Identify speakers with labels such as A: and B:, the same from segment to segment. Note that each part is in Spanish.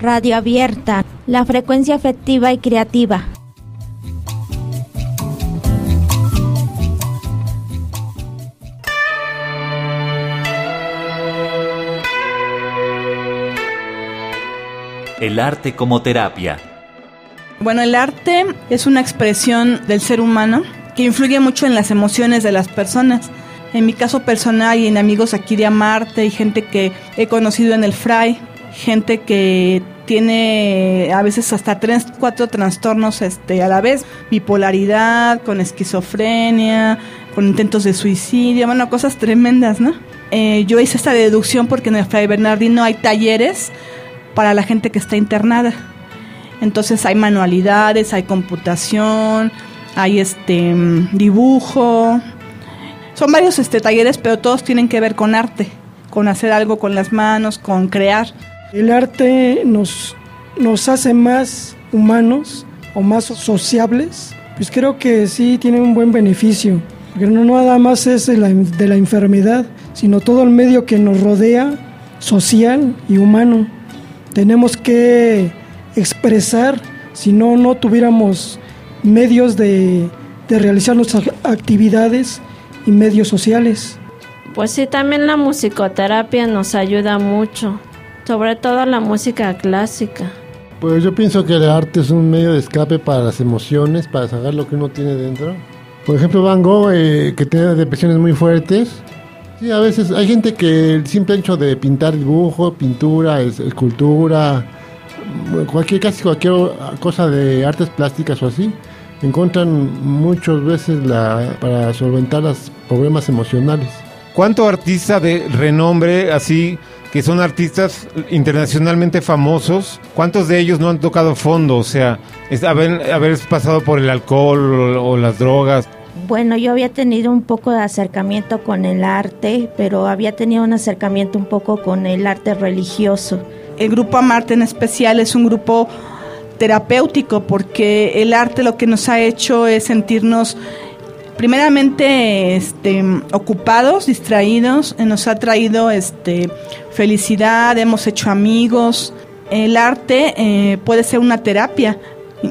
A: Radio Abierta, la frecuencia afectiva y creativa.
B: El arte como terapia.
C: Bueno, el arte es una expresión del ser humano que influye mucho en las emociones de las personas. En mi caso personal y en amigos aquí de Amarte y gente que he conocido en el Fray, gente que tiene a veces hasta tres, cuatro trastornos este, a la vez, bipolaridad, con esquizofrenia, con intentos de suicidio, bueno, cosas tremendas, ¿no? Eh, yo hice esta deducción porque en el Fray Bernardino hay talleres para la gente que está internada. Entonces hay manualidades, hay computación, hay este dibujo. Son varios este talleres, pero todos tienen que ver con arte, con hacer algo con las manos, con crear.
D: El arte nos, nos hace más humanos o más sociables. Pues creo que sí tiene un buen beneficio. Porque no nada más es de la, de la enfermedad, sino todo el medio que nos rodea, social y humano. Tenemos que expresar, si no, no tuviéramos medios de, de realizar nuestras actividades y medios sociales.
E: Pues sí, también la musicoterapia nos ayuda mucho sobre todo la música clásica.
F: Pues yo pienso que el arte es un medio de escape para las emociones, para sacar lo que uno tiene dentro. Por ejemplo, Van Gogh, eh, que tiene depresiones muy fuertes. Sí, a veces hay gente que el simple hecho de pintar dibujo, pintura, escultura, cualquier, casi cualquier cosa de artes plásticas o así, encuentran muchas veces la, para solventar los problemas emocionales.
G: ¿Cuánto artista de renombre así que son artistas internacionalmente famosos, ¿cuántos de ellos no han tocado fondo? O sea, haber, haber pasado por el alcohol o, las drogas.
A: Bueno, yo había tenido un poco de acercamiento con el arte, pero había tenido un acercamiento un poco con el arte religioso.
C: El grupo Amarte en especial es un grupo terapéutico porque el arte lo que nos ha hecho es sentirnos primeramente este, ocupados, distraídos, nos ha traído este, felicidad, hemos hecho amigos. El arte eh, puede ser una terapia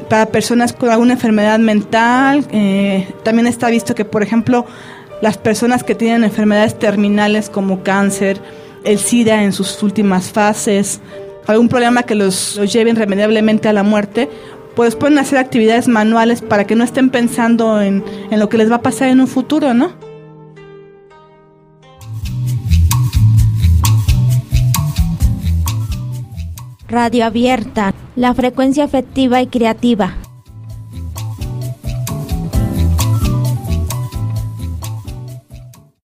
C: para personas con alguna enfermedad mental. Eh, también está visto que, por ejemplo, las personas que tienen enfermedades terminales como cáncer, el SIDA en sus últimas fases, algún problema que los, los lleve irremediablemente a la muerte, pues pueden hacer actividades manuales para que no estén pensando en, en lo que les va a pasar en un futuro, ¿no?
A: Radio Abierta, la frecuencia afectiva y creativa.